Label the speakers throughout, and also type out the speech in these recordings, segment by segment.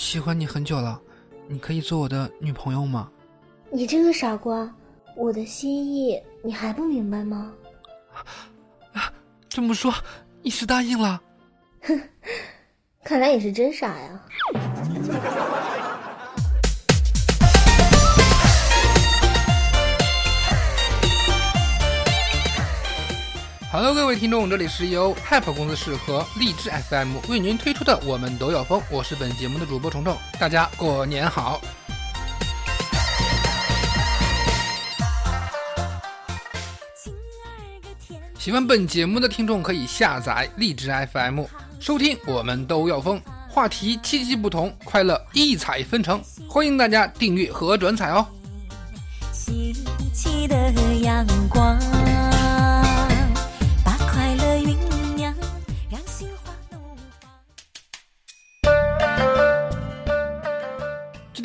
Speaker 1: 喜欢你很久了，你可以做我的女朋友吗？
Speaker 2: 你这个傻瓜，我的心意你还不明白吗？
Speaker 1: 啊，这么说你是答应了？
Speaker 2: 哼，看来你是真傻呀。
Speaker 1: Hello，各位听众，这里是由 happ 工作室和荔枝 FM 为您推出的《我们都要疯》，我是本节目的主播虫虫，大家过年好。喜欢本节目的听众可以下载荔枝 FM 收听《我们都要疯》，话题七七不同，快乐异彩纷呈，欢迎大家订阅和转采哦。
Speaker 3: 细细的阳光。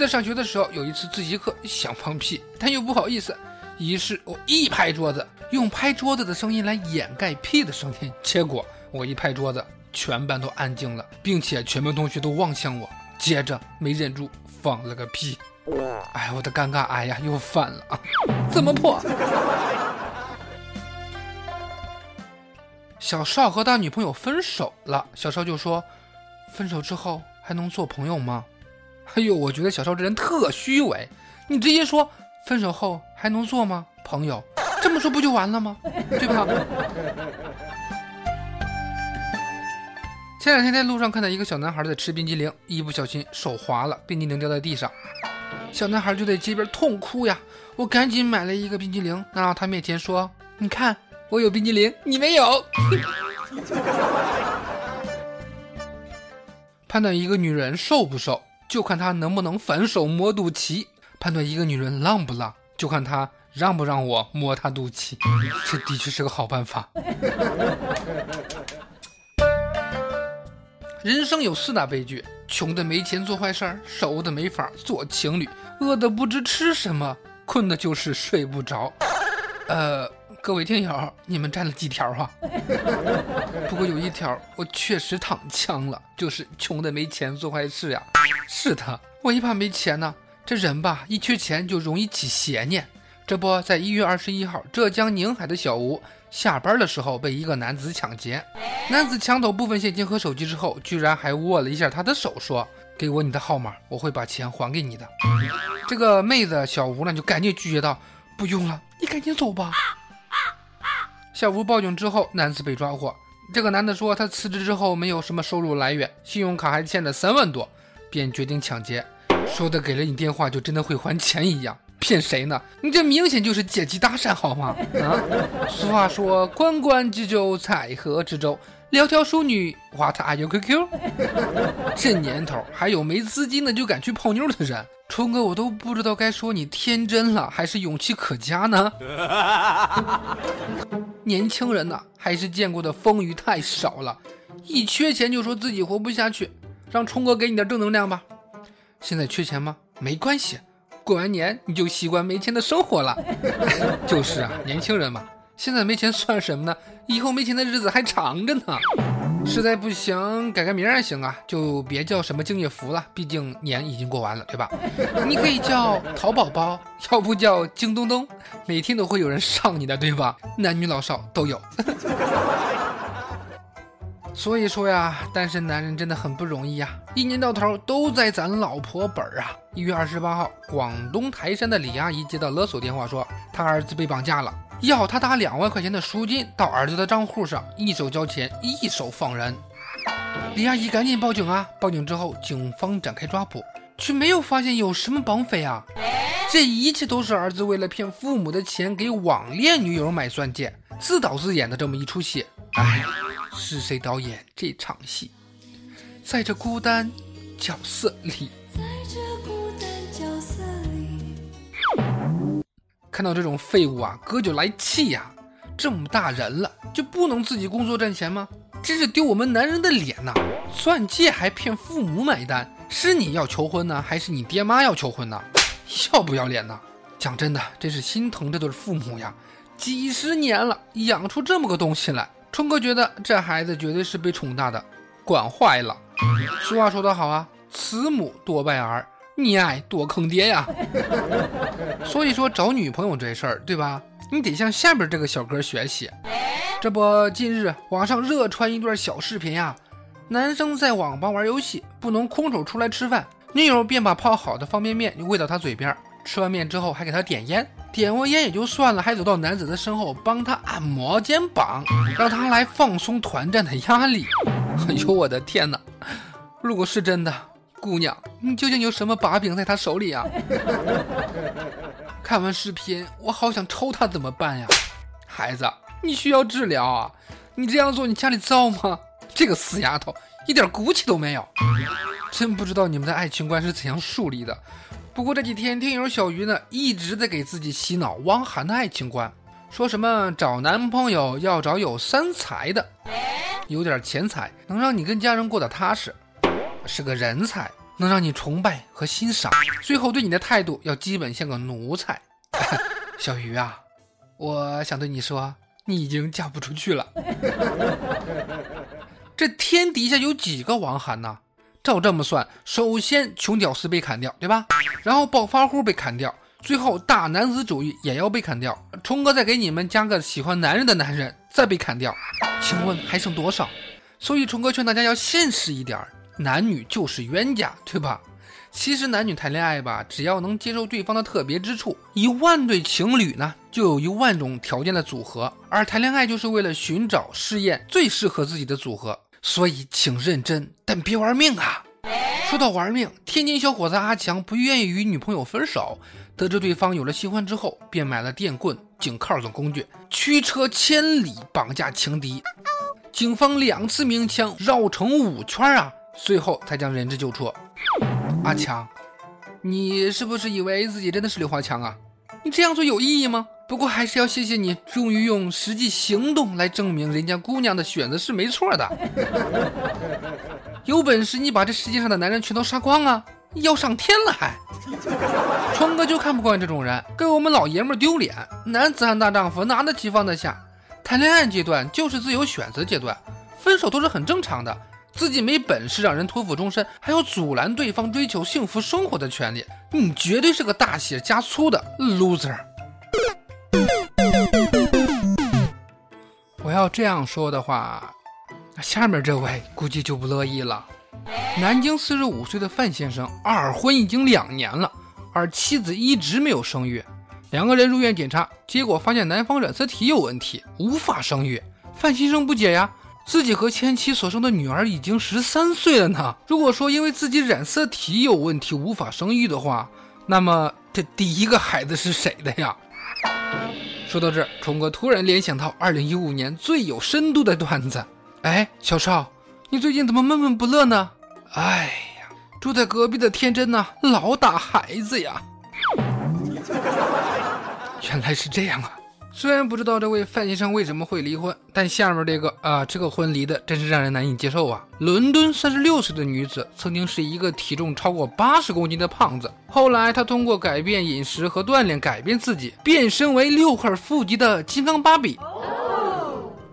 Speaker 1: 记得上学的时候，有一次自习课想放屁，但又不好意思，于是我一拍桌子，用拍桌子的声音来掩盖屁的声音。结果我一拍桌子，全班都安静了，并且全班同学都望向我，接着没忍住放了个屁。哎，我的尴尬哎呀又犯了啊！怎么破？小邵和他女朋友分手了，小邵就说：“分手之后还能做朋友吗？”哎呦，我觉得小邵这人特虚伪，你直接说分手后还能做吗？朋友，这么说不就完了吗？对吧？前两天在路上看到一个小男孩在吃冰激凌，一不小心手滑了，冰激凌掉在地上，小男孩就在街边痛哭呀。我赶紧买了一个冰激凌，拿到他面前说：“你看，我有冰激凌，你没有。”判断一个女人瘦不瘦。就看他能不能反手摸肚脐，判断一个女人浪不浪，就看她让不让我摸她肚脐。这的确是个好办法。人生有四大悲剧：穷的没钱做坏事儿，熟的没法做情侣，饿的不知吃什么，困的就是睡不着。呃。各位听友，你们占了几条啊？不过有一条我确实躺枪了，就是穷的没钱做坏事呀。是的，我一怕没钱呢，这人吧一缺钱就容易起邪念。这不在一月二十一号，浙江宁海的小吴下班的时候被一个男子抢劫，男子抢走部分现金和手机之后，居然还握了一下他的手，说：“给我你的号码，我会把钱还给你的。”这个妹子小吴呢就赶紧拒绝道：“不用了，你赶紧走吧。”小吴报警之后，男子被抓获。这个男的说，他辞职之后没有什么收入来源，信用卡还欠了三万多，便决定抢劫。说的给了你电话就真的会还钱一样，骗谁呢？你这明显就是借机搭讪好吗？啊！俗话说，关关雎鸠，在河之洲。窈窕淑女，What are you QQ？这年头还有没资金的就敢去泡妞的人，冲哥我都不知道该说你天真了还是勇气可嘉呢。年轻人呐，还是见过的风雨太少了，一缺钱就说自己活不下去，让冲哥给你点正能量吧。现在缺钱吗？没关系，过完年你就习惯没钱的生活了。就是啊，年轻人嘛。现在没钱算什么呢？以后没钱的日子还长着呢。实在不行，改个名儿也行啊，就别叫什么敬业福了，毕竟年已经过完了，对吧？你可以叫淘宝宝，要不叫京东东，每天都会有人上你的，对吧？男女老少都有。所以说呀，单身男人真的很不容易呀，一年到头都在攒老婆本儿啊。一月二十八号，广东台山的李阿姨接到勒索电话，说她儿子被绑架了。要他打两万块钱的赎金到儿子的账户上，一手交钱一手放人。李阿姨赶紧报警啊！报警之后，警方展开抓捕，却没有发现有什么绑匪啊！这一切都是儿子为了骗父母的钱，给网恋女友买钻戒，自导自演的这么一出戏。哎，是谁导演这场戏？在这孤单角色里。
Speaker 3: 在这孤单角色里，
Speaker 1: 看到这种废物啊，哥就来气呀、这么大人了，就不能自己工作赚钱吗？真是丢我们男人的脸呐！钻戒还骗父母买单，是你要求婚呢，还是你爹妈要求婚呢？要不要脸呐？讲真的，真是心疼这对父母呀！几十年了，养出这么个东西来，春哥觉得这孩子绝对是被宠大的，惯坏了。俗话说得好啊，慈母多败儿，溺爱多坑爹呀。所以说找女朋友这事儿，对吧？你得向下边这个小哥学习。这不，近日网上热传一段小视频呀，男生在网吧玩游戏，不能空手出来吃饭，女友便把泡好的方便面就喂到他嘴边，吃完面之后还给他点烟，点完烟也就算了，还走到男子的身后帮他按摩肩膀，让他来放松团战的压力。哎呦我的天哪！如果是真的，姑娘，你究竟有什么把柄在他手里啊？看完视频，我好想抽他，怎么办呀？孩子，你需要治疗啊！你这样做，你家里造吗？这个死丫头一点骨气都没有，真不知道你们的爱情观是怎样树立的。不过这几天，听友小鱼呢一直在给自己洗脑汪涵的爱情观，说什么找男朋友要找有三才的，有点钱财能让你跟家人过得踏实，是个人才能让你崇拜和欣赏，最后对你的态度要基本像个奴才。小鱼啊，我想对你说，你已经嫁不出去了。这天底下有几个汪涵呢？照这么算，首先穷屌丝被砍掉，对吧？然后暴发户被砍掉，最后大男子主义也要被砍掉。冲哥再给你们加个喜欢男人的男人，再被砍掉，请问还剩多少？所以冲哥劝大家要现实一点，男女就是冤家，对吧？其实男女谈恋爱吧，只要能接受对方的特别之处，一万对情侣呢，就有一万种条件的组合。而谈恋爱就是为了寻找试验最适合自己的组合，所以请认真，但别玩命啊！说到玩命，天津小伙子阿强不愿意与女朋友分手，得知对方有了新欢之后，便买了电棍、警铐等工具，驱车千里绑架情敌。警方两次鸣枪，绕城五圈啊，最后才将人质救出。阿强，你是不是以为自己真的是刘华强啊？你这样做有意义吗？不过还是要谢谢你，终于用实际行动来证明人家姑娘的选择是没错的。有本事你把这世界上的男人全都杀光啊！要上天了还？川哥就看不惯这种人，给我们老爷们丢脸。男子汉大丈夫，拿得起放得下。谈恋爱阶段就是自由选择阶段，分手都是很正常的。自己没本事让人托付终身，还有阻拦对方追求幸福生活的权利，你绝对是个大写加粗的 loser。我要这样说的话，那下面这位估计就不乐意了。南京四十五岁的范先生二婚已经两年了，而妻子一直没有生育。两个人入院检查，结果发现男方染色体有问题，无法生育。范先生不解呀，自己和前妻所生的女儿已经十三岁了呢。如果说因为自己染色体有问题无法生育的话，那么这第一个孩子是谁的呀？说到这儿，冲哥突然联想到二零一五年最有深度的段子。哎，小少，你最近怎么闷闷不乐呢？哎呀，住在隔壁的天真呐、老打孩子呀。原来是这样啊！虽然不知道这位范先生为什么会离婚，但下面这个啊，这个婚离的真是让人难以接受啊！伦敦三十六岁的女子曾经是一个体重超过八十公斤的胖子，后来她通过改变饮食和锻炼改变自己，变身为六块腹肌的金刚芭比。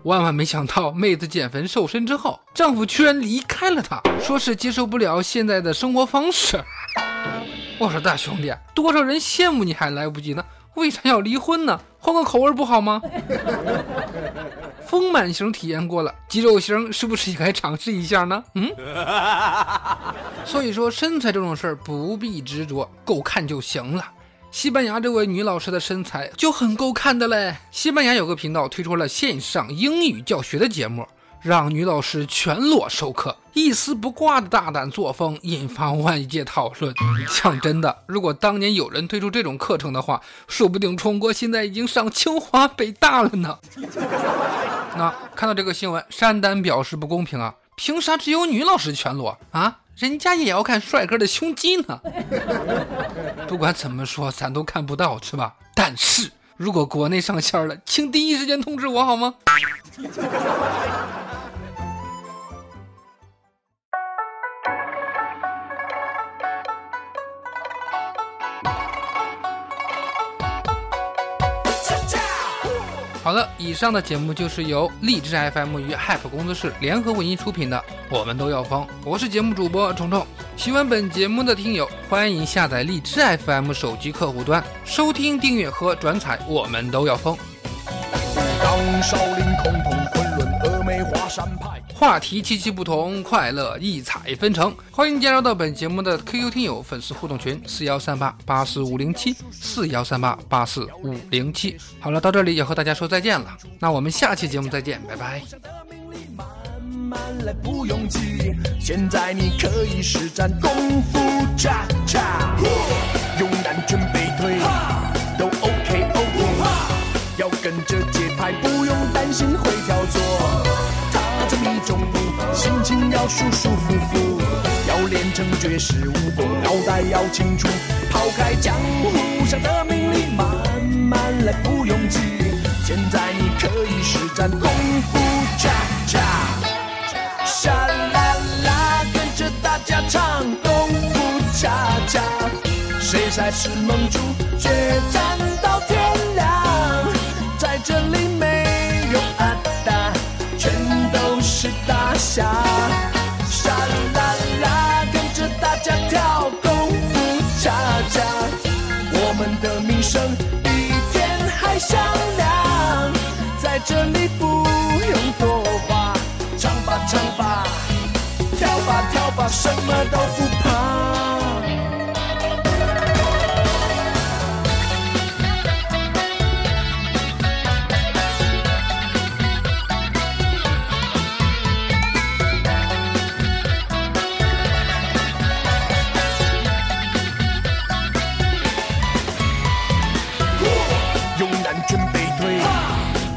Speaker 1: 万万没想到，妹子减肥瘦身之后，丈夫居然离开了她，说是接受不了现在的生活方式。我说大兄弟，多少人羡慕你还来不及呢，为啥要离婚呢？换个口味不好吗？丰满型体验过了，肌肉型是不是也该尝试一下呢？嗯。所以说身材这种事儿不必执着，够看就行了。西班牙这位女老师的身材就很够看的嘞。西班牙有个频道推出了线上英语教学的节目，让女老师全裸授课，一丝不挂的大胆作风引发外界讨论。讲真的，如果当年有人推出这种课程的话，说不定冲哥现在已经上清华北大了呢。那看到这个新闻，山丹表示不公平啊，凭啥只有女老师全裸啊？人家也要看帅哥的胸肌呢。不管怎么说，咱都看不到，是吧？但是如果国内上线了，请第一时间通知我好吗？好了，以上的节目就是由荔枝 FM 与 Hype 工作室联合为您出品的，我们都要疯。我是节目主播虫虫。喜欢本节目的听友，欢迎下载荔枝 FM 手机客户端，收听、订阅和转采。我们都要疯。
Speaker 4: 当少林空同昆仑峨眉华山派。
Speaker 1: 话题七七不同，快乐异彩纷呈。欢迎加入到本节目的 QQ 听友粉丝互动群：四幺三八八四五零七四幺三八八四五零七。好了，到这里也和大家说再见了，那我们下期节目再见，拜拜。
Speaker 4: 慢慢来，不用急。现在你可以施展功夫恰恰，勇敢准备退，都 OK OK。要跟着节拍，不用担心会舒舒服服。要练成绝世武功，脑袋要清楚。抛开江湖上的名利，慢慢来，不用急。现在你可以施展功夫恰恰。沙啦啦，跟着大家唱功夫恰恰，谁才是盟主？决战什么都不怕。勇敢准备退，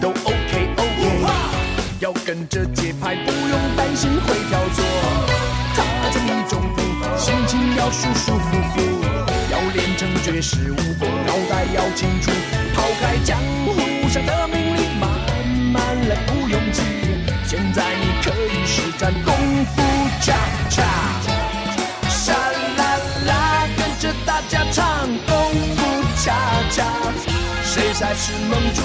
Speaker 4: 都 OK OK。要跟着节拍，不用担心会跳错。舒舒服服。要练成绝世武功，脑袋要清楚。抛开江湖上的名利，慢慢来，不用急。现在你可以施展功夫恰恰。沙啦啦，跟着大家唱功夫恰恰，谁才是盟主？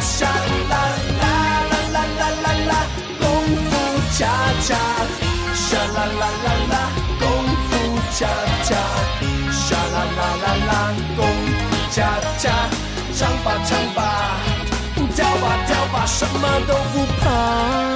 Speaker 4: 沙啦啦啦啦啦啦啦，功夫恰恰，沙啦啦啦啦，功夫恰恰，沙啦啦啦啦，功夫恰恰，唱吧唱吧，跳吧跳吧，什么都不怕。